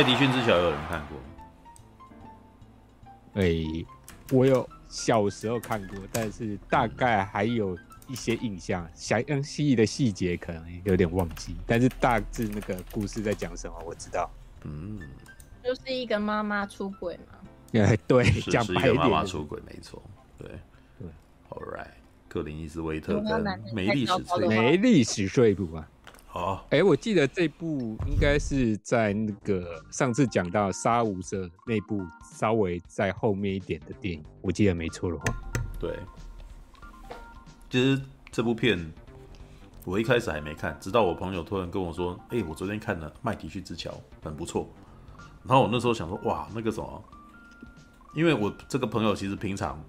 爱迪逊之桥有人看过？哎、欸，我有小时候看过，但是大概还有一些印象，详细的细节可能有点忘记，但是大致那个故事在讲什么我知道。嗯，就是一个妈妈出轨嘛。哎，对，讲白一点，妈妈出轨没错。对对，All right，克林伊斯威特跟梅丽史翠梅丽史翠普啊。好，哎，我记得这部应该是在那个上次讲到杀无赦那部稍微在后面一点的电影，我记得没错的话。对，其实这部片我一开始还没看，直到我朋友突然跟我说：“哎，我昨天看了《麦迪逊之桥》，很不错。”然后我那时候想说：“哇，那个什么，因为我这个朋友其实平常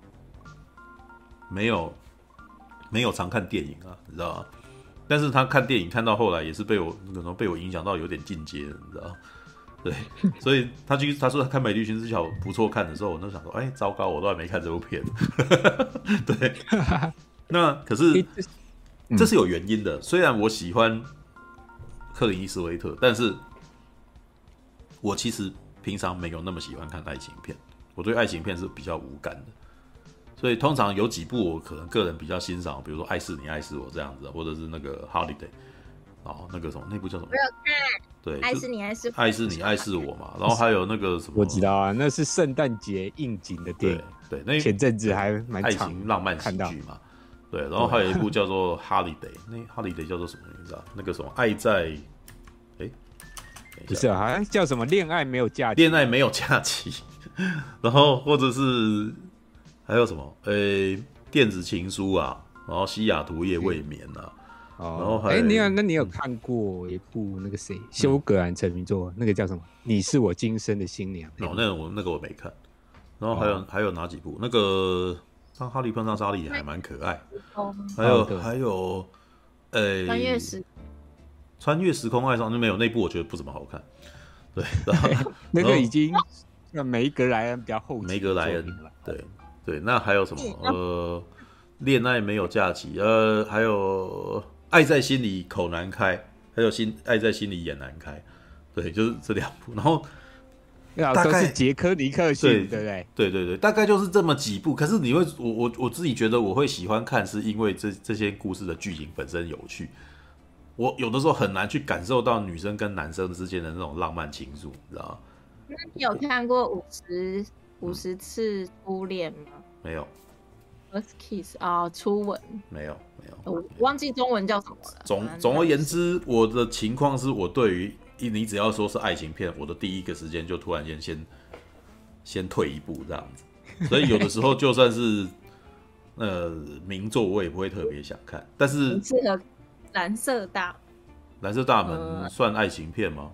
没有没有常看电影啊，你知道吗？”但是他看电影看到后来也是被我可能被我影响到有点进阶，你知道？对，所以他去他说他看《美丽寻之桥》不错看的时候，我就想说，哎、欸，糟糕，我都还没看这部片。对，那可是 这是有原因的。虽然我喜欢克林伊斯威特，但是我其实平常没有那么喜欢看爱情片，我对爱情片是比较无感的。所以通常有几部我可能个人比较欣赏，比如说《爱是你爱是我》这样子，或者是那个《Holiday》，哦，那个什么，那部叫什么？没有看。对，爱是你爱是爱是你爱是我嘛。然后还有那个什么？我知道啊，那是圣诞节应景的电影。对，那前阵子还蛮爱情浪漫喜剧嘛。对，然后还有一部叫做《Holiday》，那《Holiday》叫做什么名字啊？那个什么爱在？哎，不是啊，好像叫什么？恋爱没有假期。恋爱没有假期。然后或者是。还有什么？呃、欸，电子情书啊，然后西雅图夜未眠啊，哦、然后还……哎、欸，你有那你有看过一部那个谁，休格兰成名作，那个叫什么？你是我今生的新娘。哦，那个我那个我没看。然后还有、哦、还有哪几部？那个当哈利碰上莎莉还蛮可爱。哦、还有、哦、还有，呃、欸，穿越时穿越时空爱上就没有那部，我觉得不怎么好看。对，然后 那个已经那梅格莱恩比较后期，梅格莱恩对。对，那还有什么？呃，恋爱没有假期，呃，还有爱在心里口难开，还有心爱在心里眼难开。对，就是这两部。然后大概是杰科尼克逊，对不对？对对对，大概就是这么几部。可是你会，我我我自己觉得我会喜欢看，是因为这这些故事的剧情本身有趣。我有的时候很难去感受到女生跟男生之间的那种浪漫情愫，你知道吗？那你有看过五十？五十次初恋吗？没有。First kiss 啊，初吻。没有，没有。我忘记中文叫什么了。总总而言之，我的情况是我对于你只要说是爱情片，我的第一个时间就突然间先先退一步这样子。所以有的时候就算是呃名作，我也不会特别想看。但是适合蓝色大蓝色大门算爱情片吗？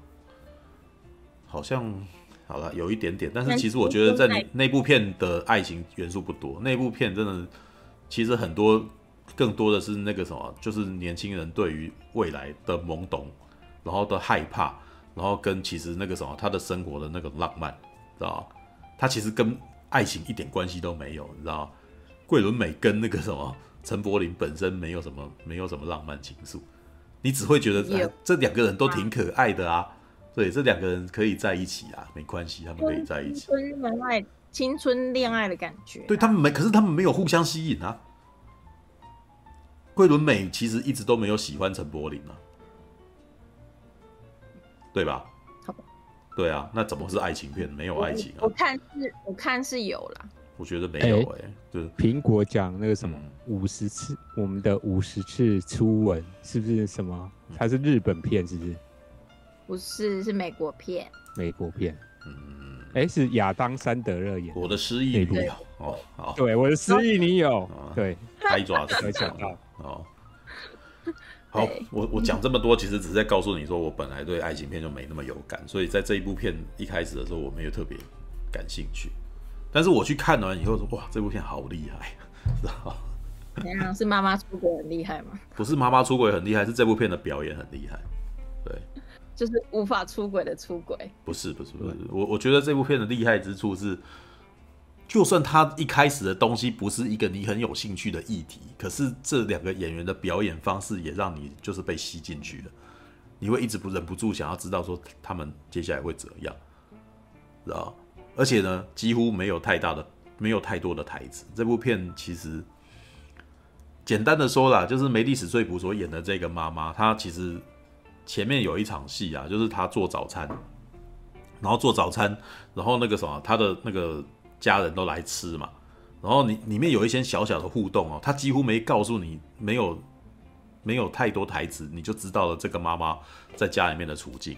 好像。好了，有一点点，但是其实我觉得在那那部片的爱情元素不多。那部片真的，其实很多更多的是那个什么，就是年轻人对于未来的懵懂，然后的害怕，然后跟其实那个什么，他的生活的那个浪漫，知道吗？他其实跟爱情一点关系都没有，你知道吗？桂纶镁跟那个什么陈柏霖本身没有什么没有什么浪漫情愫，你只会觉得、哎、这两个人都挺可爱的啊。对，这两个人可以在一起啊，没关系，他们可以在一起。青春恋爱，青春恋爱的感觉、啊。对他们没，可是他们没有互相吸引啊。桂纶镁其实一直都没有喜欢陈柏霖啊，对吧？好吧。对啊，那怎么是爱情片？没有爱情啊。我，我看是，我看是有啦。我觉得没有哎、欸，欸、就是苹果讲那个什么五十次，我们的五十次初吻是不是什么？它是日本片，是不是？不是，是美国片。美国片，嗯，哎，是亚当·山德勒演的。我的失忆女友哦，好，对，我的失忆女友，对，拍爪子没想到哦。好，我我讲这么多，其实只是在告诉你说，我本来对爱情片就没那么有感，所以在这一部片一开始的时候，我没有特别感兴趣。但是我去看完以后说，哇，这部片好厉害，知道怎样？是妈妈出轨很厉害吗？不是妈妈出轨很厉害，是这部片的表演很厉害，对。就是无法出轨的出轨，不是不是不是，我我觉得这部片的厉害之处是，就算他一开始的东西不是一个你很有兴趣的议题，可是这两个演员的表演方式也让你就是被吸进去了，你会一直不忍不住想要知道说他们接下来会怎样，知道？而且呢，几乎没有太大的、没有太多的台词。这部片其实简单的说啦，就是梅丽史翠普所演的这个妈妈，她其实前面有一场戏啊，就是他做早餐，然后做早餐，然后那个什么，他的那个家人都来吃嘛，然后你里面有一些小小的互动哦，他几乎没告诉你，没有没有太多台词，你就知道了这个妈妈在家里面的处境。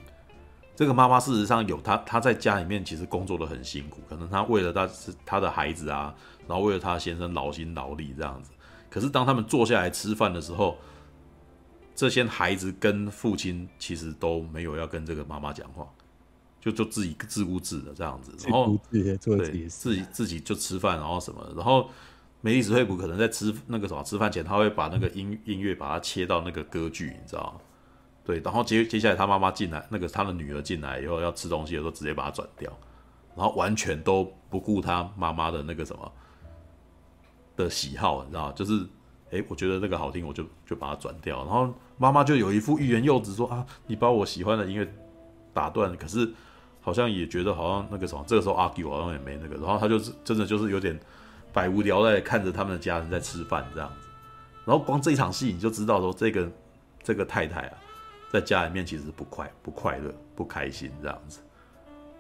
这个妈妈事实上有她，她在家里面其实工作的很辛苦，可能她为了她是她的孩子啊，然后为了她先生劳心劳力这样子。可是当他们坐下来吃饭的时候，这些孩子跟父亲其实都没有要跟这个妈妈讲话，就就自己自顾自的这样子，然后自己自己自己就吃饭，然后什么，然后梅丽史翠普可能在吃那个什么吃饭前，他会把那个音音乐把它切到那个歌剧，你知道吗？对，然后接接下来他妈妈进来，那个他的女儿进来以后要吃东西的时候，直接把它转掉，然后完全都不顾他妈妈的那个什么的喜好，你知道就是，哎，我觉得那个好听，我就就把它转掉。然后妈妈就有一副欲言又止，说啊，你把我喜欢的音乐打断，可是好像也觉得好像那个什么，这个时候 argue 好像也没那个。然后他就是真的就是有点百无聊赖看着他们的家人在吃饭这样子。然后光这一场戏你就知道说，这个这个太太啊。在家里面其实不快不快乐不开心这样子，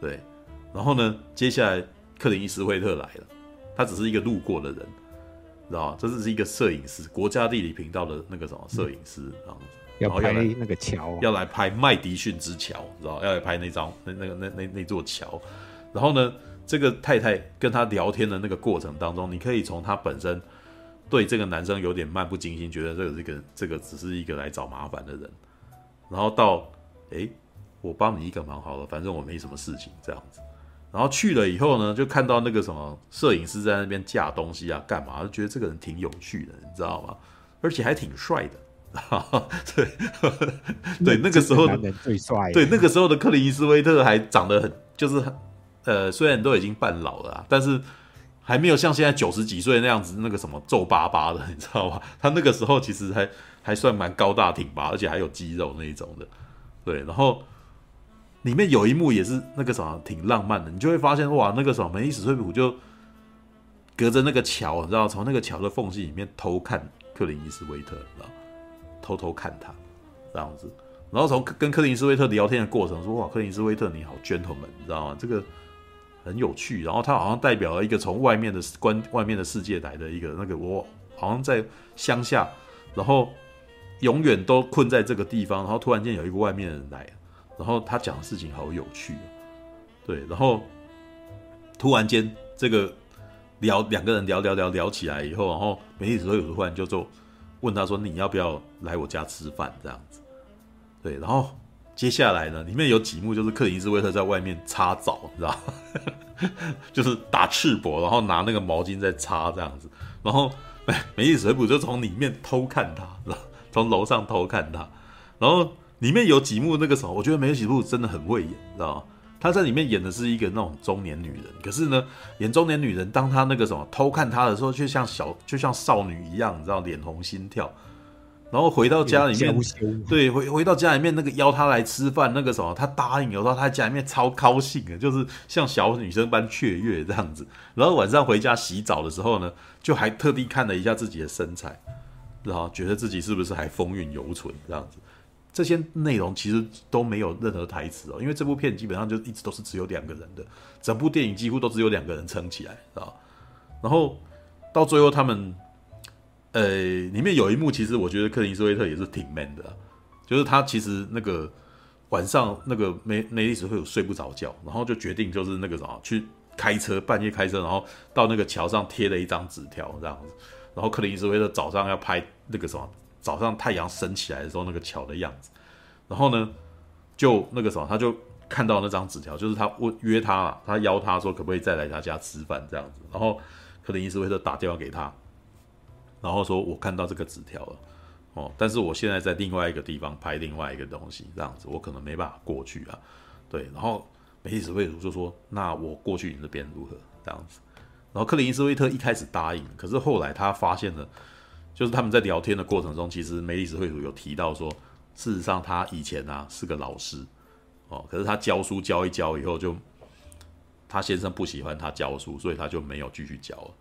对，然后呢，接下来克林伊斯惠特来了，他只是一个路过的人，知道？这只是一个摄影师，国家地理频道的那个什么摄影师这样子，要拍那个桥，要来拍麦迪逊之桥，知道？要来拍那张那那个那那那座桥，然后呢，这个太太跟他聊天的那个过程当中，你可以从他本身对这个男生有点漫不经心，觉得这个这个这个只是一个来找麻烦的人。然后到，哎，我帮你一个忙好了，反正我没什么事情这样子。然后去了以后呢，就看到那个什么摄影师在那边架东西啊，干嘛？就觉得这个人挺有趣的，你知道吗？而且还挺帅的。对，对，那个时候的最帅。对，那个时候的克林伊斯威特还长得很，就是呃，虽然都已经半老了，但是还没有像现在九十几岁那样子那个什么皱巴巴的，你知道吗？他那个时候其实还。还算蛮高大挺拔，而且还有肌肉那一种的，对。然后里面有一幕也是那个什么挺浪漫的，你就会发现哇，那个什么梅莉史翠普就隔着那个桥，你知道，从那个桥的缝隙里面偷看克林伊斯威特，你知道，偷偷看他这样子。然后从跟克林伊斯威特聊天的过程说哇，克林伊斯威特你好 gentleman，你知道吗？这个很有趣。然后他好像代表了一个从外面的观外面的世界来的一个那个我好像在乡下，然后。永远都困在这个地方，然后突然间有一个外面的人来，然后他讲的事情好有趣，对，然后突然间这个聊两个人聊聊聊聊起来以后，然后梅莉史翠普突然就就问他说：“你要不要来我家吃饭？”这样子，对，然后接下来呢，里面有几幕就是克林斯威特在外面擦澡，你知道？就是打赤膊，然后拿那个毛巾在擦这样子，然后梅梅莉史翠普就从里面偷看他，知道从楼上偷看他，然后里面有几幕那个什么，我觉得梅莉史翠普真的很会演，知道吗？他在里面演的是一个那种中年女人，可是呢，演中年女人，当她那个什么偷看他的时候，却像小，就像少女一样，你知道，脸红心跳。然后回到家里面，对，回回到家里面那个邀他来吃饭，那个什么，他答应，有时候他在家里面超高兴的，就是像小女生般雀跃这样子。然后晚上回家洗澡的时候呢，就还特地看了一下自己的身材。然后觉得自己是不是还风韵犹存这样子？这些内容其实都没有任何台词哦，因为这部片基本上就一直都是只有两个人的，整部电影几乎都只有两个人撑起来，啊？然后到最后他们，呃，里面有一幕，其实我觉得克林斯威特也是挺 man 的，就是他其实那个晚上那个梅梅丽史会有睡不着觉，然后就决定就是那个什么去开车，半夜开车，然后到那个桥上贴了一张纸条这样子。然后克林斯威特早上要拍那个什么，早上太阳升起来的时候那个桥的样子。然后呢，就那个什么，他就看到那张纸条，就是他问约他，他邀他说可不可以再来他家吃饭这样子。然后克林斯威特打电话给他，然后说我看到这个纸条了，哦，但是我现在在另外一个地方拍另外一个东西，这样子我可能没办法过去啊。对，然后梅莉史翠普就说，那我过去你那边如何？这样子。然后克林斯威特一开始答应，可是后来他发现了，就是他们在聊天的过程中，其实梅里史翠普有提到说，事实上他以前啊是个老师，哦，可是他教书教一教以后就他先生不喜欢他教书，所以他就没有继续教了。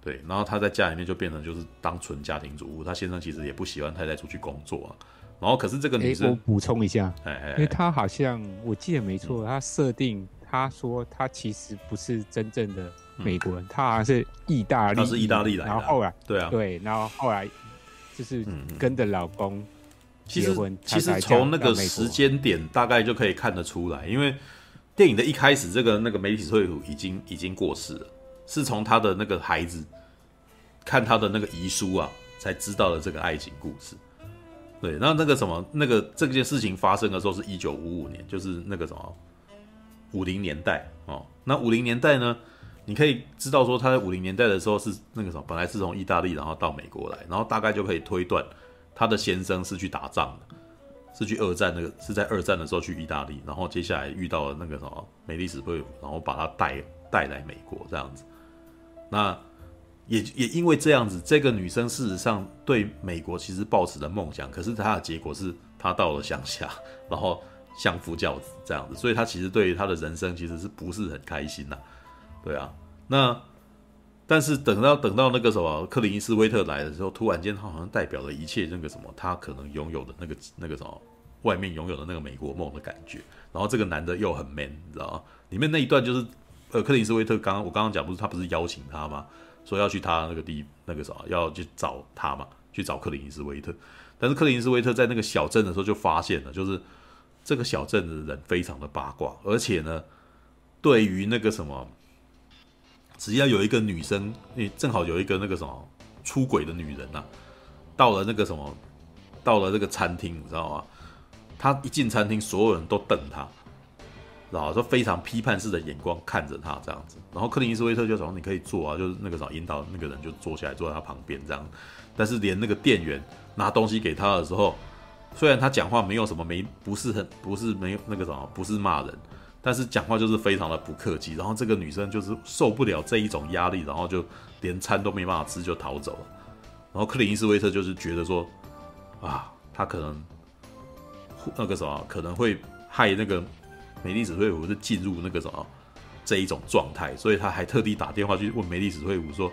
对，然后他在家里面就变成就是当纯家庭主妇，他先生其实也不喜欢太太出去工作啊。然后可是这个女生，欸、我补充一下，哎哎，因为他好像我记得没错，他设定他说他其实不是真正的美国人，嗯、他好像是意大利，他是意大利来的，然后后来对啊，对，然后后来就是跟着老公结婚。其实其实从那个时间点大概就可以看得出来，因为电影的一开始，这个那个梅莉史翠普已经已经过世了。是从他的那个孩子看他的那个遗书啊，才知道了这个爱情故事。对，然后那个什么，那个这件事情发生的时候是一九五五年，就是那个什么五零年代哦。那五零年代呢，你可以知道说他在五零年代的时候是那个什么，本来是从意大利然后到美国来，然后大概就可以推断他的先生是去打仗的，是去二战那个是在二战的时候去意大利，然后接下来遇到了那个什么美丽史翠普，然后把他带带来美国这样子。那也也因为这样子，这个女生事实上对美国其实抱持的梦想，可是她的结果是她到了乡下，然后相夫教子这样子，所以她其实对于她的人生其实是不是很开心呐、对啊，那但是等到等到那个什么克林斯威特来的时候，突然间他好像代表了一切那个什么，他可能拥有的那个那个什么外面拥有的那个美国梦的感觉，然后这个男的又很 man，你知道吗？里面那一段就是。呃，克林斯威特刚刚我刚刚讲不是他不是邀请他吗？说要去他那个地那个什么，要去找他嘛，去找克林斯威特。但是克林斯威特在那个小镇的时候就发现了，就是这个小镇的人非常的八卦，而且呢，对于那个什么，只要有一个女生，你正好有一个那个什么出轨的女人呐、到了那个什么，到了这个餐厅，你知道吗？他一进餐厅，所有人都瞪他。然后说非常批判式的眼光看着他这样子，然后克林伊斯威特就说：“你可以坐啊，就是那个什么引导那个人就坐下来坐在他旁边这样。”但是连那个店员拿东西给他的时候，虽然他讲话没有什么没不是很不是没有那个什么不是骂人，但是讲话就是非常的不客气。然后这个女生就是受不了这一种压力，然后就连餐都没办法吃就逃走了。然后克林伊斯威特就是觉得说：“啊，他可能那个什么可能会害那个。”梅丽史翠普是进入那个什么这一种状态，所以他还特地打电话去问梅丽史翠普说，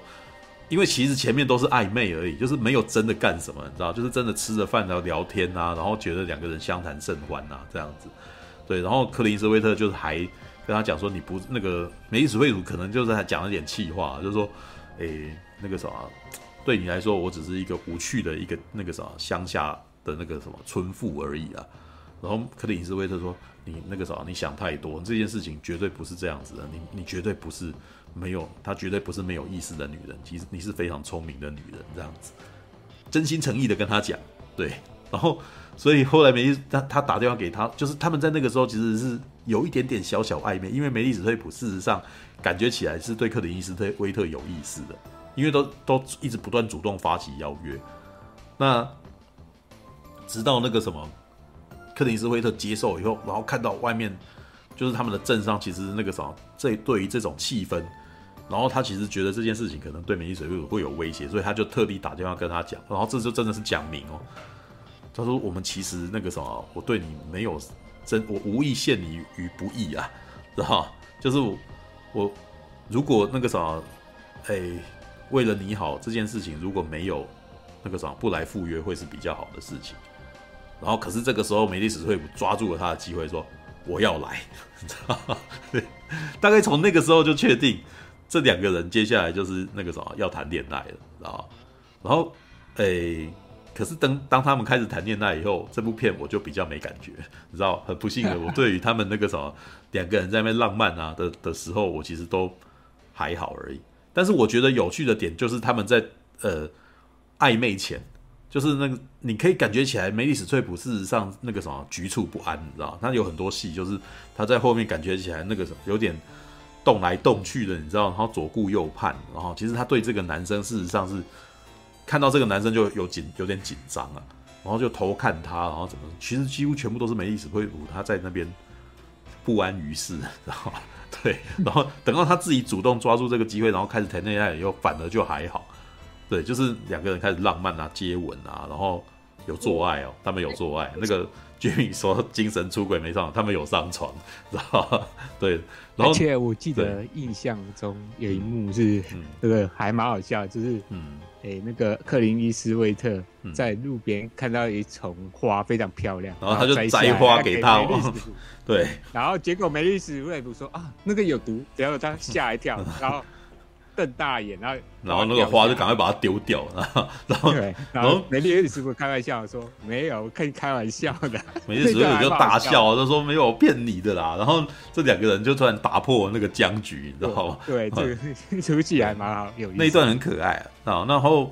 因为其实前面都是暧昧而已，就是没有真的干什么，你知道，就是真的吃着饭然后聊天啊，然后觉得两个人相谈甚欢啊这样子，对，然后克林斯威特就是还跟他讲说，你不那个梅莉史翠普可能就是还讲了点气话，就是说，诶，那个什么，对你来说我只是一个无趣的一个那个什么乡下的那个什么村妇而已啊，然后克林斯威特说。你那个啥，你想太多，这件事情绝对不是这样子的。你你绝对不是没有，她绝对不是没有意思的女人。其实你是非常聪明的女人，这样子，真心诚意的跟她讲，对。然后，所以后来梅丽他他打电话给他，就是他们在那个时候其实是有一点点小小暧昧，因为梅丽史翠普事实上感觉起来是对克林伊斯特威特有意思的，因为都都一直不断主动发起邀约。那直到那个什么。克林斯威特接受以后，然后看到外面就是他们的镇上，其实那个什么，这对于这种气氛，然后他其实觉得这件事情可能对梅莉史翠普会有威胁，所以他就特地打电话跟他讲，然后这就真的是讲明哦。他说：“我们其实那个什么，我对你没有真，我无意陷你于不义啊，知道就是我，如果那个什么，哎，为了你好，这件事情如果没有那个什么不来赴约，会是比较好的事情。”然后，可是这个时候，梅丽史翠普抓住了他的机会，说：“我要来。”你知道吗？大概从那个时候就确定，这两个人接下来就是那个什么要谈恋爱了，知道吗？然后，诶，可是当当他们开始谈恋爱以后，这部片我就比较没感觉，你知道，很不幸的，我对于他们那个什么两个人在那边浪漫啊的的时候，我其实都还好而已。但是我觉得有趣的点就是他们在呃暧昧前。就是那个，你可以感觉起来，梅莉史翠普事实上那个什么局促不安，你知道？他有很多戏，就是他在后面感觉起来那个什么有点动来动去的，你知道？然后左顾右盼，然后其实他对这个男生事实上是看到这个男生就有紧有点紧张啊，然后就偷看他，然后怎么？其实几乎全部都是没意思，会补他在那边不安于世，然后对，然后等到他自己主动抓住这个机会，然后开始谈恋爱以后，反而就还好。对，就是两个人开始浪漫啊，接吻啊，然后有做爱哦，他们有做爱。那个 Jimmy 说精神出轨没上，他们有上床，知道吗？对。然后而且我记得印象中有一幕是，这个还蛮好笑，就是嗯，哎，那个克林伊斯威特在路边看到一丛花非常漂亮，然后他就摘花给他，对。然后结果梅丽史瑞普说啊，那个有毒，然后他吓一跳，然后。瞪大眼，然后然后那个花就赶快把它丢掉，然后 然后然后梅丽史瑞普开玩笑说没有，可 以开玩笑的。美丽史瑞普就大笑，就说没有骗你的啦。然后这两个人就突然打破那个僵局，你知道吗？对，这个 出戏还蛮好，有意思。那一段很可爱啊。然后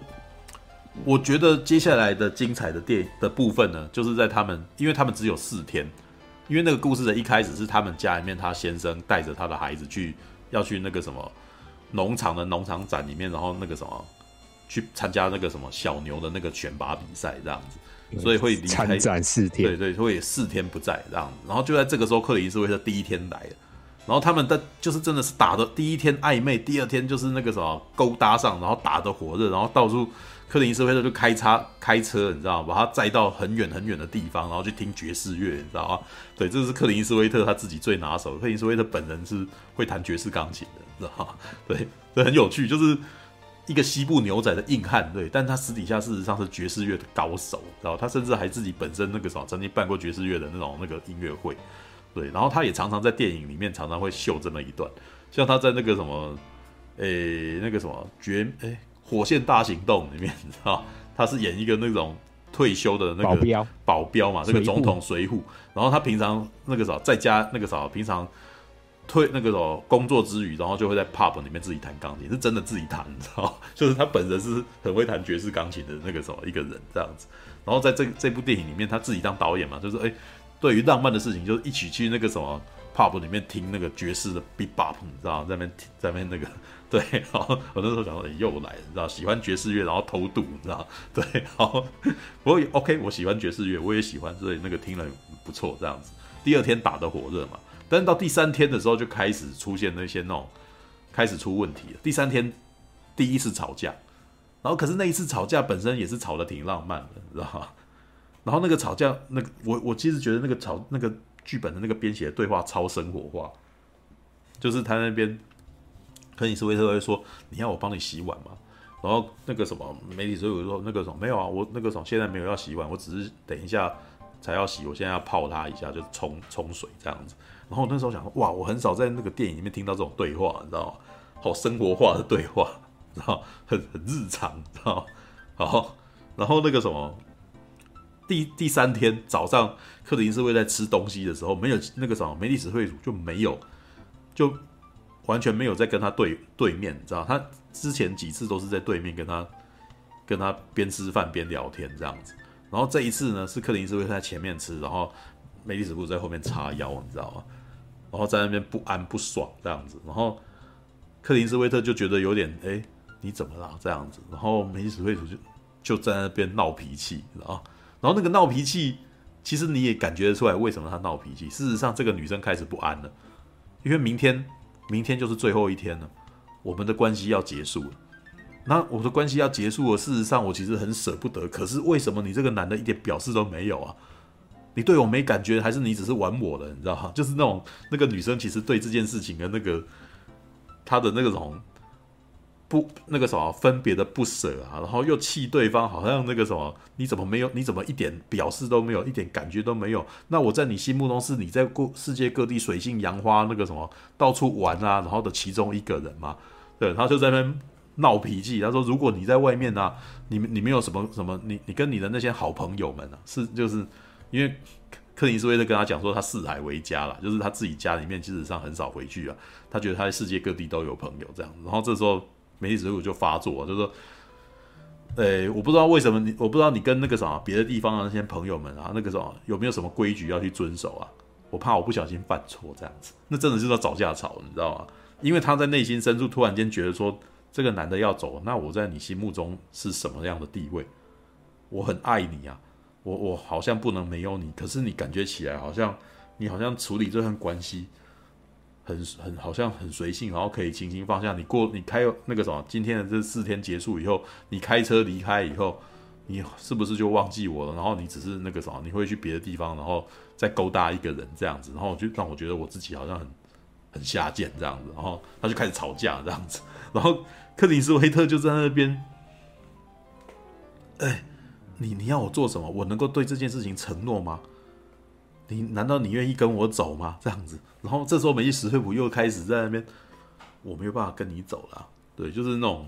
我觉得接下来的精彩的电影的部分呢，就是在他们，因为他们只有四天，因为那个故事的一开始是他们家里面他先生带着他的孩子去要去那个什么。农场的农场展里面，然后那个什么，去参加那个什么小牛的那个选拔比赛这样子，所以会离开参展四天，对对，会四天不在这样子。然后就在这个时候，克里斯威特第一天来了，然后他们的就是真的是打的第一天暧昧，第二天就是那个什么勾搭上，然后打的火热，然后到处。克林斯威特就开车开车，你知道？把他载到很远很远的地方，然后去听爵士乐，你知道吗？对，这是克林斯威特他自己最拿手。克林斯威特本人是会弹爵士钢琴的，你知道吗？对，这很有趣，就是一个西部牛仔的硬汉，对，但他私底下事实上是爵士乐的高手，知道吗？他甚至还自己本身那个什么，曾经办过爵士乐的那种那个音乐会，对，然后他也常常在电影里面常常会秀这么一段，像他在那个什么，诶，那个什么绝，诶。火线大行动里面，你知道 他是演一个那种退休的那个保镖，保镖嘛，那个总统随扈。然后他平常那个啥，在家那个啥，平常退那个什么工作之余，然后就会在 pub 里面自己弹钢琴，是真的自己弹，你知道 就是他本人是很会弹爵士钢琴的那个什么一个人这样子。然后在这这部电影里面，他自己当导演嘛，就是哎，对于浪漫的事情，就是一起去那个什么 pub 里面听那个爵士的 bebop，你知道，在那边在那边那个。对，然后我那时候想说，欸、又来，你知道，喜欢爵士乐，然后偷渡，你知道，对，好，不过 OK，我喜欢爵士乐，我也喜欢，所以那个听了不错，这样子。第二天打得火热嘛，但是到第三天的时候就开始出现那些那种开始出问题了。第三天第一次吵架，然后可是那一次吵架本身也是吵得挺浪漫的，你知道吗？然后那个吵架，那个我我其实觉得那个吵那个剧本的那个编写的对话超生活化，就是他那边。克里斯威特会说：“你要我帮你洗碗吗？”然后那个什么媒体史瑞普说：“那个什么没有啊，我那个什么现在没有要洗碗，我只是等一下才要洗，我现在要泡它一下，就冲冲水这样子。”然后那时候想说：“哇，我很少在那个电影里面听到这种对话，你知道吗？好生活化的对话，然后很很日常，知道吗？好，然后那个什么第第三天早上，克里斯威在吃东西的时候，没有那个什么媒体史瑞普就没有就。”完全没有在跟他对对面，你知道？他之前几次都是在对面跟他跟他边吃饭边聊天这样子，然后这一次呢，是克林斯威特在前面吃，然后梅丽史布在后面叉腰，你知道吗？然后在那边不安不爽这样子，然后克林斯威特就觉得有点哎，你怎么了这样子？然后梅丽史瑞普就就在那边闹脾气，知道？然后那个闹脾气，其实你也感觉得出来为什么他闹脾气。事实上，这个女生开始不安了，因为明天。明天就是最后一天了，我们的关系要结束了。那我们的关系要结束了，事实上我其实很舍不得。可是为什么你这个男的一点表示都没有啊？你对我没感觉，还是你只是玩我了？你知道吗？就是那种那个女生其实对这件事情的那个她的那个种。不，那个什么分别的不舍啊，然后又气对方，好像那个什么，你怎么没有？你怎么一点表示都没有，一点感觉都没有？那我在你心目中是你在过世界各地水性杨花那个什么到处玩啊，然后的其中一个人嘛？对，他就在那边闹脾气。他说：“如果你在外面啊，你你没有什么什么，你你跟你的那些好朋友们啊，是就是因为克林斯威特跟他讲说他四海为家了，就是他自己家里面基本上很少回去啊。他觉得他在世界各地都有朋友这样，然后这时候。梅丽史瑞普就发作，就说：“诶、我不知道为什么你，我不知道你跟那个什么别的地方的那些朋友们啊，那个什么有没有什么规矩要去遵守啊？我怕我不小心犯错这样子，那真的是要找架吵，你知道吗？因为他在内心深处突然间觉得说，这个男的要走，那我在你心目中是什么样的地位？我很爱你啊，我我好像不能没有你，可是你感觉起来好像你好像处理这段关系。”很很好像很随性，然后可以轻轻放下。你过你开那个什么，今天的这四天结束以后，你开车离开以后，你是不是就忘记我了？然后你只是那个什么，你会去别的地方，然后再勾搭一个人这样子，然后就让我觉得我自己好像很很下贱这样子，然后他就开始吵架这样子，然后克里斯威特就在那边，哎，你你要我做什么？我能够对这件事情承诺吗？你难道你愿意跟我走吗？这样子，然后这时候梅莉史翠普又开始在那边，我没有办法跟你走了，对，就是那种，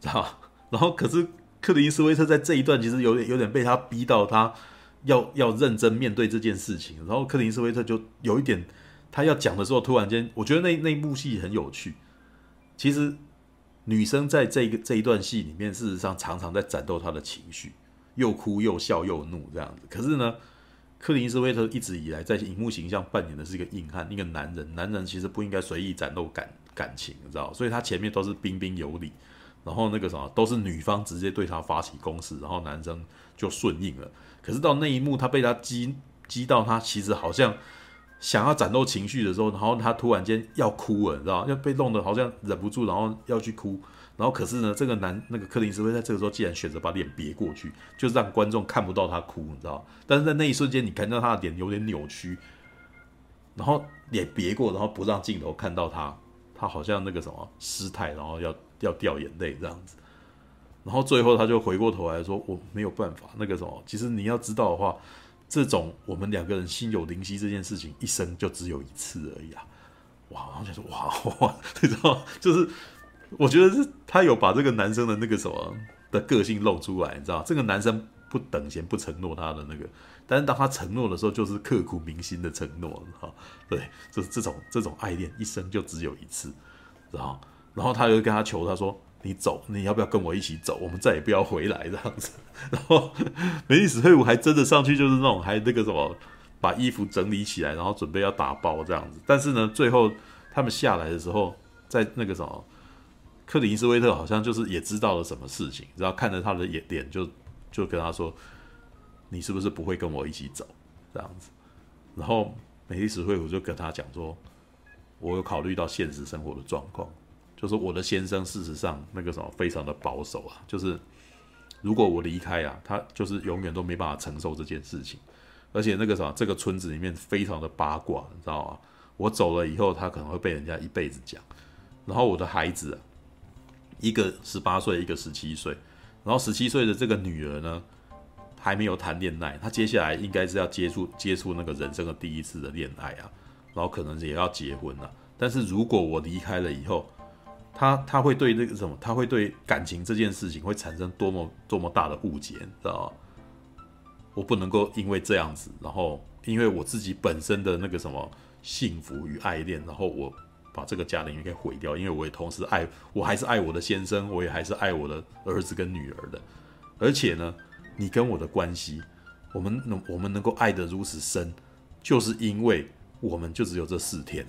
知道？然后可是。克林斯威特在这一段其实有点有点被他逼到，他要要认真面对这件事情。然后克林斯威特就有一点，他要讲的时候，突然间，我觉得那那一幕戏很有趣。其实女生在这个这一段戏里面，事实上常常在战斗她的情绪，又哭又笑又怒这样子。可是呢，克林斯威特一直以来在荧幕形象扮演的是一个硬汉，一个男人。男人其实不应该随意展露感感情，你知道？所以他前面都是彬彬有礼。然后那个什么，都是女方直接对他发起攻势，然后男生就顺应了。可是到那一幕，他被他激激到，他其实好像想要展露情绪的时候，然后他突然间要哭了，你知道？要被弄得好像忍不住，然后要去哭。然后可是呢，这个男那个克林斯威在这个时候竟然选择把脸别过去，就让观众看不到他哭，你知道？但是在那一瞬间，你看到他的脸有点扭曲，然后脸别过，然后不让镜头看到他，他好像那个什么失态，然后要。要掉眼泪这样子，然后最后他就回过头来说：“我没有办法，那个什么，其实你要知道的话，这种我们两个人心有灵犀这件事情，一生就只有一次而已啊！”哇，然后就说：“哇哇，你知道，就是我觉得是他有把这个男生的那个什么的个性露出来，你知道，这个男生不等闲不承诺他的那个，但是当他承诺的时候，就是刻骨铭心的承诺，哈，对，就是这种这种爱恋，一生就只有一次，知道。”然后他就跟他求，他说：“你走，你要不要跟我一起走？我们再也不要回来这样子。” 然后梅丽史翠普还真的上去，就是那种还那个什么，把衣服整理起来，然后准备要打包这样子。但是呢，最后他们下来的时候，在那个什么，克林斯威特好像就是也知道了什么事情，然后看着他的眼脸，就就跟他说：“你是不是不会跟我一起走？”这样子。然后美丽史翠普就跟他讲说：“我有考虑到现实生活的状况。”就是我的先生，事实上那个什么非常的保守啊，就是如果我离开啊，他就是永远都没办法承受这件事情，而且那个什么这个村子里面非常的八卦，你知道吗？我走了以后，他可能会被人家一辈子讲。然后我的孩子，一个十八岁，一个十七岁，然后十七岁的这个女儿呢，还没有谈恋爱，她接下来应该是要接触接触那个人生的第一次的恋爱啊，然后可能也要结婚了。但是如果我离开了以后，她她会对那个什么，她会对感情这件事情会产生多么多么大的误解，你知道吗？我不能够因为这样子，然后因为我自己本身的那个什么幸福与爱恋，然后我把这个家庭给毁掉，因为我也同时爱，我还是爱我的先生，我也还是爱我的儿子跟女儿的。而且呢，你跟我的关系，我们能我们能够爱得如此深，就是因为我们就只有这四天。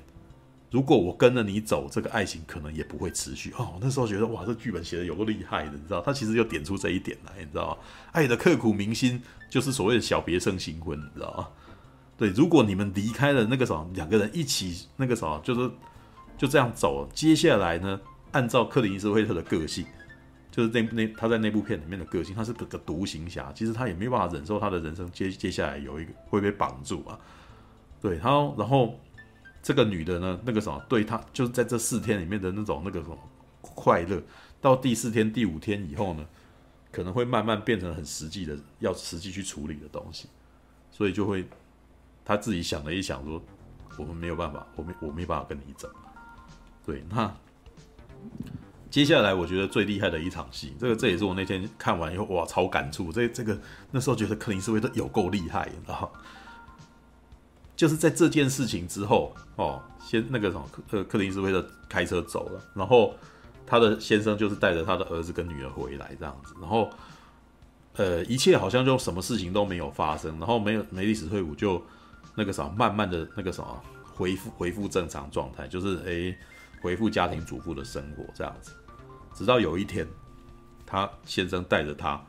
如果我跟着你走，这个爱情可能也不会持续哦。那时候觉得哇，这剧本写的有够厉害的，你知道？他其实就点出这一点来，你知道吗？爱的刻骨铭心就是所谓的小别胜新婚，你知道吗？对，如果你们离开了那个什么，两个人一起那个什么，就是就这样走了。接下来呢，按照克林斯威特的个性，就是那那他在那部片里面的个性，他是个个独行侠。其实他也没办法忍受他的人生接接下来有一个会被绑住啊。对，他然后。这个女的呢，那个什么，对她就是在这四天里面的那种那个什么快乐，到第四天、第五天以后呢，可能会慢慢变成很实际的，要实际去处理的东西，所以就会他自己想了一想，说我们没有办法，我没我没办法跟你走。对，那接下来我觉得最厉害的一场戏，这个这也是我那天看完以后哇超感触，这这个那时候觉得克林斯威特有够厉害，你知道。就是在这件事情之后，哦，先那个什么，克克林斯威特开车走了，然后他的先生就是带着他的儿子跟女儿回来这样子，然后呃，一切好像就什么事情都没有发生，然后没有梅丽史退伍就那个什么，慢慢的那个什么恢复恢复正常状态，就是诶回复家庭主妇的生活这样子，直到有一天，他先生带着他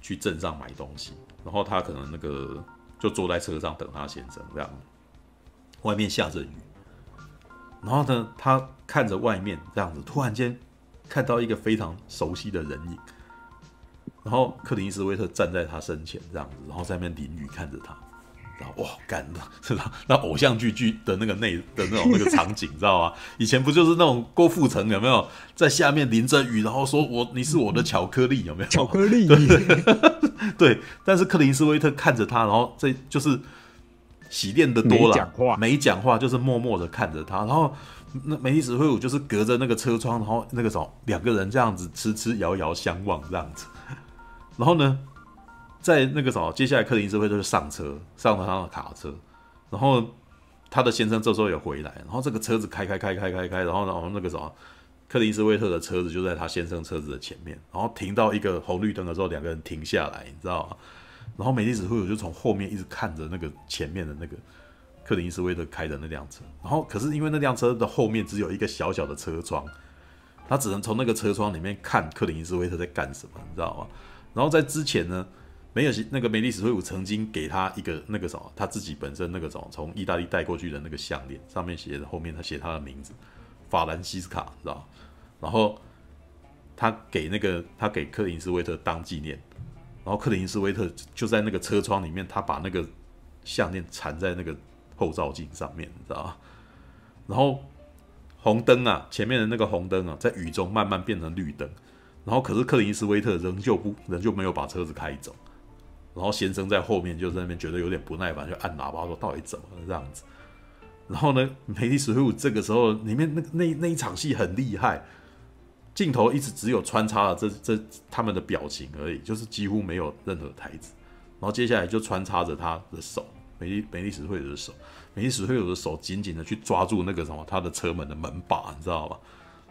去镇上买东西，然后他可能那个。就坐在车上等他先生，这样。外面下着雨，然后呢，他看着外面这样子，突然间看到一个非常熟悉的人影，然后克林斯威特站在他身前这样子，然后在那边淋雨看着他。然后哇，干的是吧？那偶像剧剧的那个内的那种那个场景，知道吗？以前不就是那种郭富城有没有在下面淋着雨，然后说我你是我的巧克力，有没有？巧克力，对，对。但是克林斯威特看着他，然后这就是洗练的多了，没讲话，没讲话，就是默默的看着他。然后那梅丽史翠普就是隔着那个车窗，然后那个时候两个人这样子痴痴遥遥相望这样子。然后呢？在那个什么，接下来克林斯威特就上车，上了他的卡车，然后他的先生这时候也回来，然后这个车子开开开开开开，然后然后那个什么，克林斯威特的车子就在他先生车子的前面，然后停到一个红绿灯的时候，两个人停下来，你知道吗？然后美丽史翠普就从后面一直看着那个前面的那个克林斯威特开的那辆车，然后可是因为那辆车的后面只有一个小小的车窗，他只能从那个车窗里面看克林斯威特在干什么，你知道吗？然后在之前呢。没有那个梅丽史翠普曾经给他一个那个什么，他自己本身那个什么从意大利带过去的那个项链，上面写的后面他写他的名字，法兰西斯卡，知道？然后他给那个他给克林斯威特当纪念，然后克林斯威特就在那个车窗里面，他把那个项链缠在那个后照镜上面，你知道？然后红灯啊，前面的那个红灯啊，在雨中慢慢变成绿灯，然后可是克林斯威特仍旧不仍旧没有把车子开走。然后先生在后面就在那边觉得有点不耐烦，就按喇叭说：“到底怎么了这样子？”然后呢，梅丽史翠普这个时候里面那那那一场戏很厉害，镜头一直只有穿插了这 这他们的表情而已，就是几乎没有任何台词。然后接下来就穿插着他的手，梅丽梅丽史翠普的手，梅丽史翠普的手紧紧的去抓住那个什么他的车门的门把，你知道吧？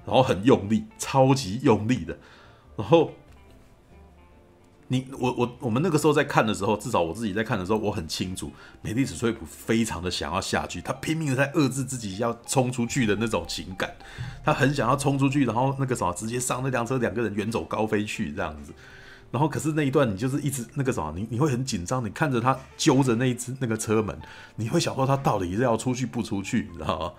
然后很用力，超级用力的，然后。你我我我们那个时候在看的时候，至少我自己在看的时候，我很清楚，梅丽史翠普非常的想要下去，他拼命的在遏制自己要冲出去的那种情感，他很想要冲出去，然后那个什么直接上那辆车，两个人远走高飞去这样子。然后可是那一段你就是一直那个什么，你你会很紧张，你看着他揪着那一只那个车门，你会想说他到底是要出去不出去，你知道吗？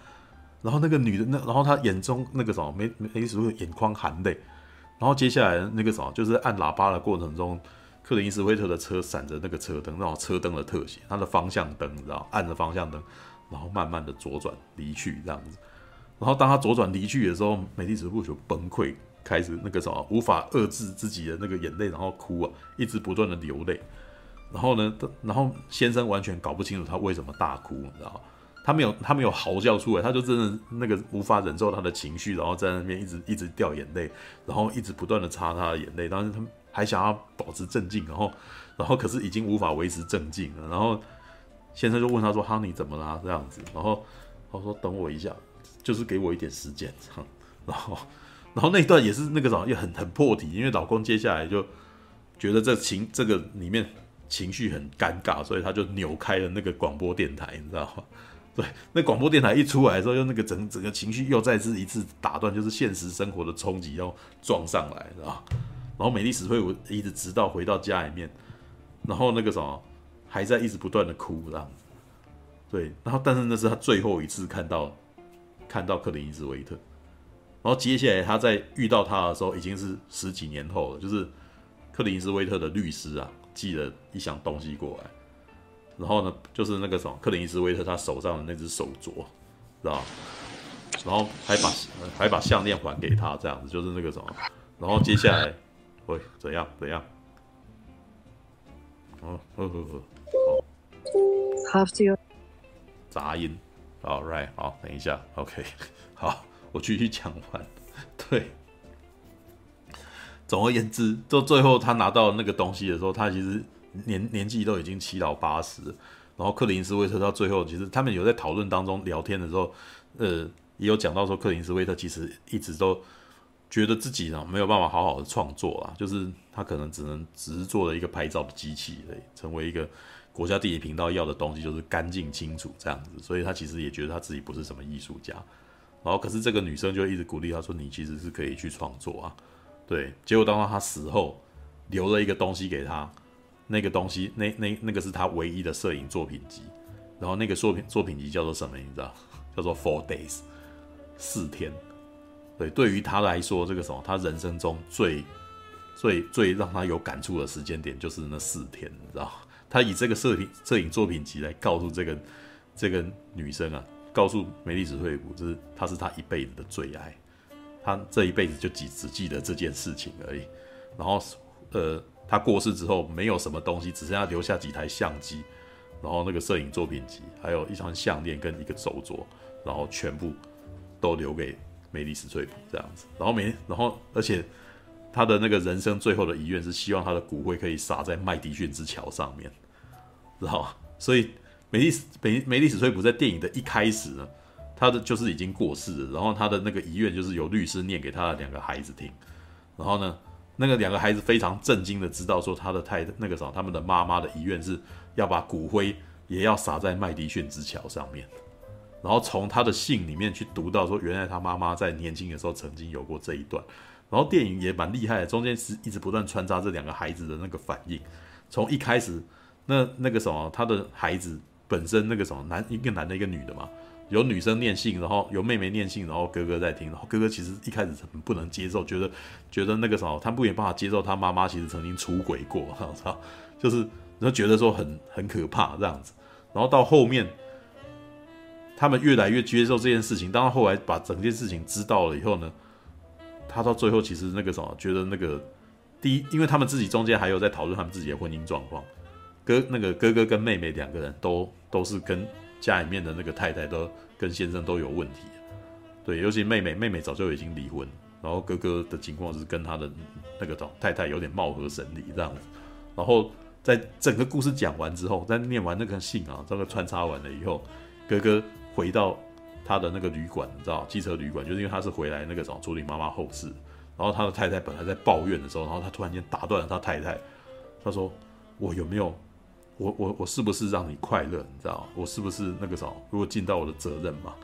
然后那个女的那，然后他眼中那个什么梅梅丽史翠普眼眶含泪。然后接下来那个什么，就是按喇叭的过程中，克林斯威特的车闪着那个车灯，那种车灯的特写，他的方向灯，你知道，按着方向灯，然后慢慢的左转离去这样子。然后当他左转离去的时候，梅丽史翠普就崩溃，开始那个什么，无法遏制自己的那个眼泪，然后哭啊，一直不断的流泪。然后呢，然后先生完全搞不清楚他为什么大哭，你知道吗。他没有，他没有嚎叫出来，他就真的那个无法忍受他的情绪，然后在那边一直一直掉眼泪，然后一直不断的擦他的眼泪，但是他还想要保持镇静，然后，然后可是已经无法维持镇静了，然后先生就问他说：“哈，你怎么啦？”这样子，然后他说：“等我一下，就是给我一点时间。”这样然后，然后那一段也是那个什么，也很很破题，因为老公接下来就觉得这情这个里面情绪很尴尬，所以他就扭开了那个广播电台，你知道吗？对，那广播电台一出来的时候，又那个整整个情绪又再次一次打断，就是现实生活的冲击要撞上来，知道？然后美丽史翠我一直直到回到家里面，然后那个什么还在一直不断的哭这样子。对，然后但是那是他最后一次看到看到克林斯威特，然后接下来他在遇到他的时候已经是十几年后了，就是克林斯威特的律师啊寄了一箱东西过来。然后呢，就是那个什么，克林伊斯威特他手上的那只手镯，知道？然后还把还把项链还给他，这样子就是那个什么。然后接下来，会怎样怎样？哦，呵呵呵，好。Have to。杂音。All right，好，等一下，OK，好，我继续讲完。对。总而言之，就最后他拿到那个东西的时候，他其实。年年纪都已经七老八十，然后克林斯威特到最后，其实他们有在讨论当中聊天的时候，呃，也有讲到说，克林斯威特其实一直都觉得自己呢没有办法好好的创作啊，就是他可能只能只是做了一个拍照的机器，成为一个国家地理频道要的东西就是干净清楚这样子，所以他其实也觉得他自己不是什么艺术家，然后可是这个女生就一直鼓励他说，你其实是可以去创作啊，对，结果当他死后留了一个东西给他。那个东西，那那那个是他唯一的摄影作品集，然后那个作品作品集叫做什么？你知道？叫做 Four Days，四天。对，对于他来说，这个什么，他人生中最最最让他有感触的时间点就是那四天，你知道？他以这个摄影摄影作品集来告诉这个这个女生啊，告诉梅丽史翠普，就是他是他一辈子的最爱，他这一辈子就只只记得这件事情而已。然后，呃，他过世之后没有什么东西，只剩下留下几台相机，然后那个摄影作品集，还有一双项链跟一个手镯，然后全部都留给梅丽史翠普这样子。然后没，然后而且。他的那个人生最后的遗愿是希望他的骨灰可以撒在麦迪逊之桥上面，知道吗？所以梅丽史梅梅丽史翠普在电影的一开始呢，他的就是已经过世了，然后他的那个遗愿就是由律师念给他的两个孩子听，然后呢，那个两个孩子非常震惊的知道说他的太那个什么，他们的妈妈的遗愿是要把骨灰也要撒在麦迪逊之桥上面，然后从他的信里面去读到说，原来他妈妈在年轻的时候曾经有过这一段。然后电影也蛮厉害的，中间是一直不断穿插这两个孩子的那个反应。从一开始，那那个什么，他的孩子本身那个什么男一个男的，一个女的嘛，有女生念信，然后有妹妹念信，然后哥哥在听。然后哥哥其实一开始很不能接受，觉得觉得那个什么，他不也办法接受他妈妈其实曾经出轨过，我操，就是然后觉得说很很可怕这样子。然后到后面，他们越来越接受这件事情。当他后来把整件事情知道了以后呢，他到最后其实那个什么，觉得那个第一，因为他们自己中间还有在讨论他们自己的婚姻状况，哥那个哥哥跟妹妹两个人都都是跟家里面的那个太太都跟先生都有问题，对，尤其妹妹妹妹早就已经离婚，然后哥哥的情况是跟他的那个太太有点貌合神离这样子，然后在整个故事讲完之后，在念完那个信啊，这个穿插完了以后，哥哥回到。他的那个旅馆，你知道，汽车旅馆，就是因为他是回来那个找处理妈妈后事，然后他的太太本来在抱怨的时候，然后他突然间打断了他太太，他说：“我有没有，我我我是不是让你快乐？你知道，我是不是那个什么，如果尽到我的责任嘛？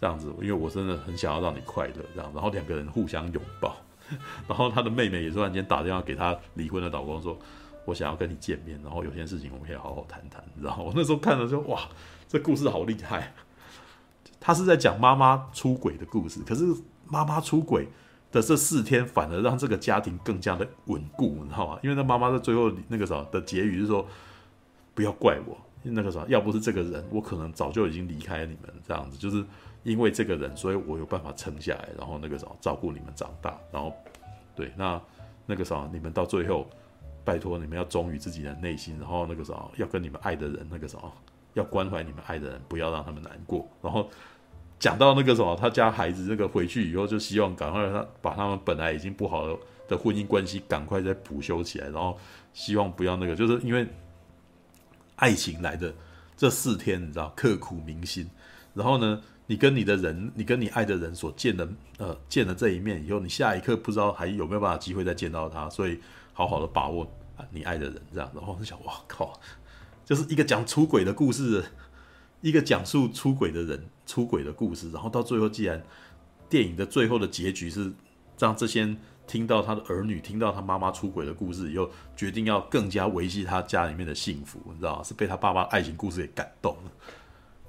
这样子，因为我真的很想要让你快乐，这样。然后两个人互相拥抱，然后他的妹妹也突然间打电话给他离婚的老公说：我想要跟你见面，然后有些事情我们可以好好谈谈。然后 我那时候看了就哇，这故事好厉害。”他是在讲妈妈出轨的故事，可是妈妈出轨的这四天，反而让这个家庭更加的稳固，你知道吗？因为那妈妈在最后那个啥的结语是说：“不要怪我，那个啥，要不是这个人，我可能早就已经离开你们。这样子，就是因为这个人，所以我有办法撑下来，然后那个啥照顾你们长大。然后，对，那那个啥，你们到最后，拜托你们要忠于自己的内心，然后那个啥，要跟你们爱的人那个啥。”要关怀你们爱的人，不要让他们难过。然后讲到那个什么，他家孩子那个回去以后，就希望赶快让他把他们本来已经不好的婚姻关系赶快再补修起来。然后希望不要那个，就是因为爱情来的这四天，你知道刻骨铭心。然后呢，你跟你的人，你跟你爱的人所见的呃见了这一面以后，你下一刻不知道还有没有办法机会再见到他，所以好好的把握你爱的人这样。然后我就想，哇靠！就是一个讲出轨的故事，一个讲述出轨的人出轨的故事，然后到最后，既然电影的最后的结局是让这些听到他的儿女听到他妈妈出轨的故事以后，决定要更加维系他家里面的幸福，你知道是被他爸爸爱情故事给感动了。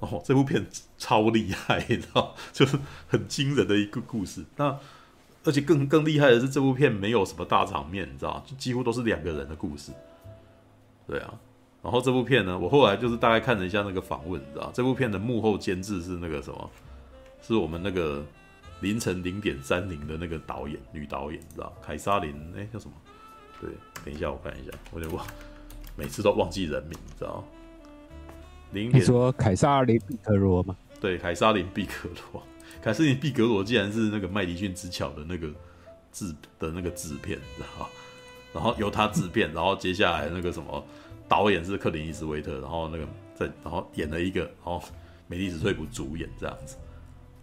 哦，这部片超厉害，你知道，就是很惊人的一个故事。那而且更更厉害的是，这部片没有什么大场面，你知道，就几乎都是两个人的故事。对啊。然后这部片呢，我后来就是大概看了一下那个访问，你知道，这部片的幕后监制是那个什么，是我们那个凌晨零点三零的那个导演，女导演，你知道，凯撒琳，哎，叫什么？对，等一下我看一下，我有点忘，每次都忘记人名，你知道。零点，你说凯撒琳毕格罗吗？对，凯撒琳毕格罗，凯撒琳毕格罗竟然是那个麦迪逊之桥的那个制的那个制片，你知道，然后由他制片，然后接下来那个什么。导演是克林伊斯威特，然后那个在，然后演了一个，然后梅丽史翠普主演这样子，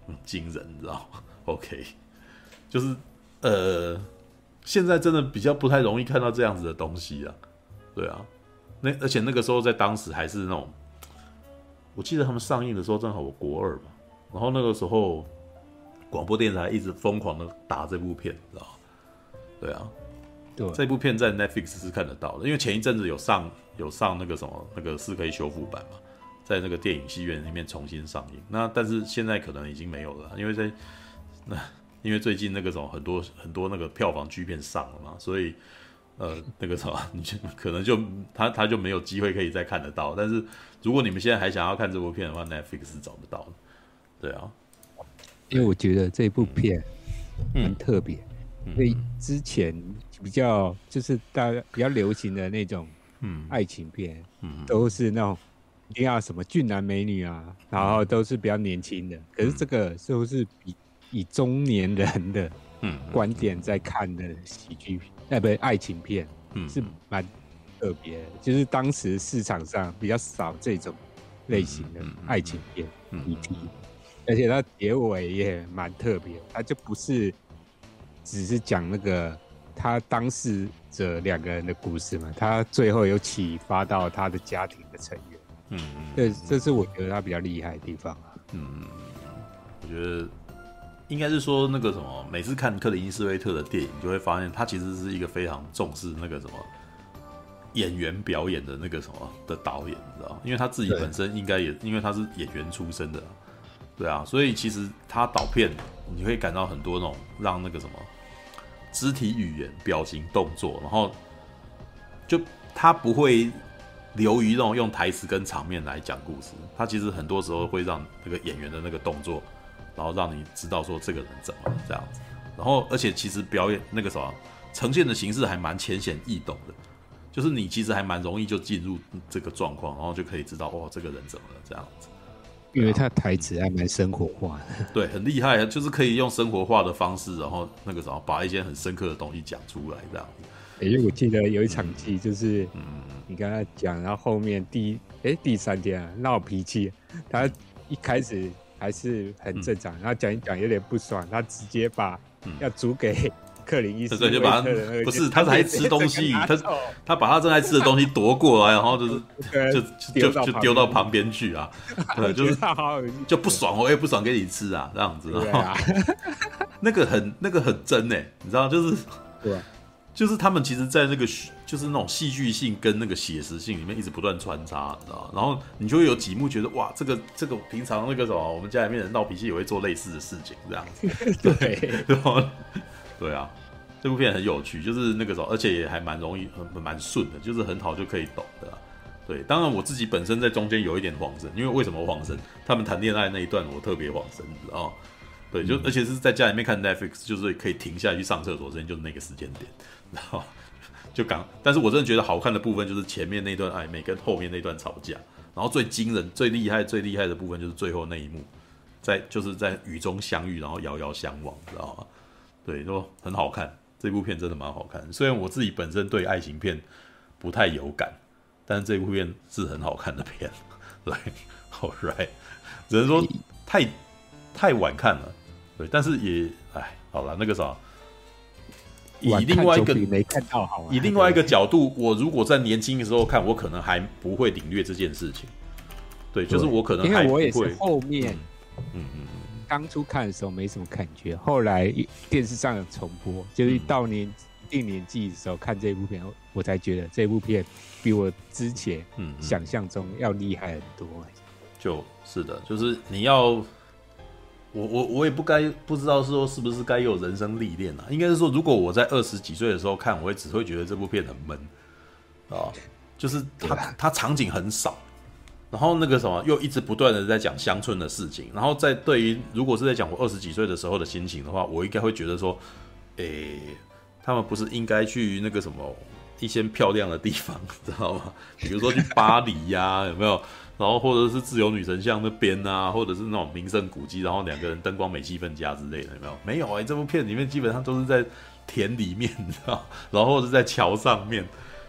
很惊人，你知道吗？OK，就是呃，现在真的比较不太容易看到这样子的东西啊，对啊，那而且那个时候在当时还是那种，我记得他们上映的时候正好我国二嘛，然后那个时候广播电台一直疯狂的打这部片，你知道吗？对啊。对这部片在 Netflix 是看得到的，因为前一阵子有上有上那个什么那个四 K 修复版嘛，在那个电影戏院里面重新上映。那但是现在可能已经没有了，因为在那因为最近那个什么很多很多那个票房巨片上了嘛，所以呃，那个什么，你就可能就他他就没有机会可以再看得到。但是如果你们现在还想要看这部片的话，Netflix 是找得到的。对啊，因为我觉得这部片很特别，嗯、因为之前比较就是大家比较流行的那种嗯爱情片，嗯，都是那种一定要什么俊男美女啊，然后都是比较年轻的。可是这个是不是比以中年人的嗯观点在看的喜剧片？哎，不对，爱情片，嗯，是蛮特别的，就是当时市场上比较少这种类型的爱情片，嗯，而且它结尾也蛮特别，它就不是只是讲那个他当事者两个人的故事嘛，他最后有启发到他的家庭的成员，嗯嗯，这这是我觉得他比较厉害的地方啊，嗯，我觉得。应该是说那个什么，每次看克林伊斯威特的电影，就会发现他其实是一个非常重视那个什么演员表演的那个什么的导演，你知道吗？因为他自己本身应该也，因为他是演员出身的，对啊，所以其实他导片你会感到很多那种让那个什么肢体语言、表情、动作，然后就他不会流于那种用台词跟场面来讲故事，他其实很多时候会让那个演员的那个动作。然后让你知道说这个人怎么了这样子，然后而且其实表演那个什么呈现的形式还蛮浅显易懂的，就是你其实还蛮容易就进入这个状况，然后就可以知道哦这个人怎么了这样子。因为他台词还蛮生活化的，对，很厉害，就是可以用生活化的方式，然后那个什么把一些很深刻的东西讲出来这样子。因为我记得有一场戏就是，嗯，你跟他讲，然后后面第哎第三天啊闹脾气，他一开始。还是很正常，然后讲一讲有点不爽，他直接把要煮给 克林伊斯威特的那个，对，不是他是还吃东西，他他把他正在吃的东西夺过来，然后就是 就就就丢到旁边去啊，对，就是就不爽我也，不爽给你吃啊，这样子，然后那个很那个很真哎，你知道就是对。就是他们其实，在那个就是那种戏剧性跟那个写实性里面一直不断穿插，你知道吗？然后你就会有几幕觉得哇，这个这个平常那个什么，我们家里面人闹脾气也会做类似的事情，这样子。对，对，对啊，这部片很有趣，就是那个时候，而且也还蛮容易，很蛮顺的，就是很好就可以懂的。对，当然我自己本身在中间有一点恍神，因为为什么恍神？他们谈恋爱那一段我特别恍神，你知道吗？对，就而且是在家里面看 Netflix，就是可以停下来去上厕所，时间就是那个时间点。然后就刚，但是我真的觉得好看的部分就是前面那段暧昧跟后面那段吵架，然后最惊人、最厉害、最厉害的部分就是最后那一幕，在就是在雨中相遇，然后遥遥相望，知道吗？对，都很好看。这部片真的蛮好看，虽然我自己本身对爱情片不太有感，但是这部片是很好看的片。对，All right，只能说太太晚看了。对，但是也哎，好了，那个啥。以另外一个没看到好，以另外一个角度，我如果在年轻的时候看，我可能还不会领略这件事情。对，就是我可能还不会。因为我也是后面，嗯嗯嗯，当初看的时候没什么感觉，后来电视上有重播，就是到年一定年纪的时候看这部片，我才觉得这部片比我之前嗯想象中要厉害很多。就是的，就是你要。我我我也不该不知道说是不是该有人生历练啊？应该是说，如果我在二十几岁的时候看，我会只会觉得这部片很闷啊，就是它它场景很少，然后那个什么又一直不断的在讲乡村的事情，然后在对于如果是在讲我二十几岁的时候的心情的话，我应该会觉得说，诶，他们不是应该去那个什么一些漂亮的地方，知道吗？比如说去巴黎呀、啊，有没有？然后或者是自由女神像那边啊，或者是那种名胜古迹，然后两个人灯光美气氛佳之类的，有没有？没有哎、欸，这部片里面基本上都是在田里面，你 知道，然后或者是在桥上面，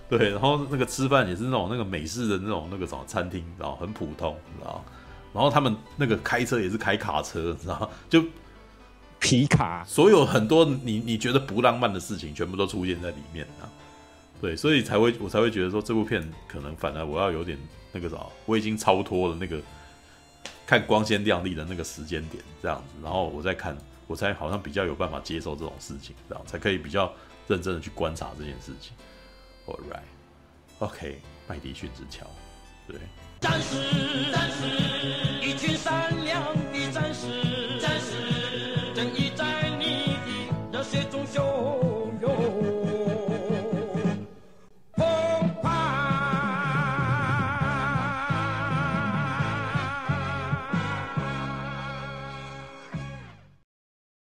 对，然后那个吃饭也是那种那个美式的那种那个什么餐厅，然后很普通，你知道，然后他们那个开车也是开卡车，你知道，就皮卡，所有很多你你觉得不浪漫的事情，全部都出现在里面啊，对，所以才会我才会觉得说这部片可能反而我要有点。那个啥，我已经超脱了那个看光鲜亮丽的那个时间点，这样子，然后我再看，我才好像比较有办法接受这种事情，这样才可以比较认真的去观察这件事情。All right，OK，麦迪逊之桥，对。战士，战士，一群善良的战士，战士，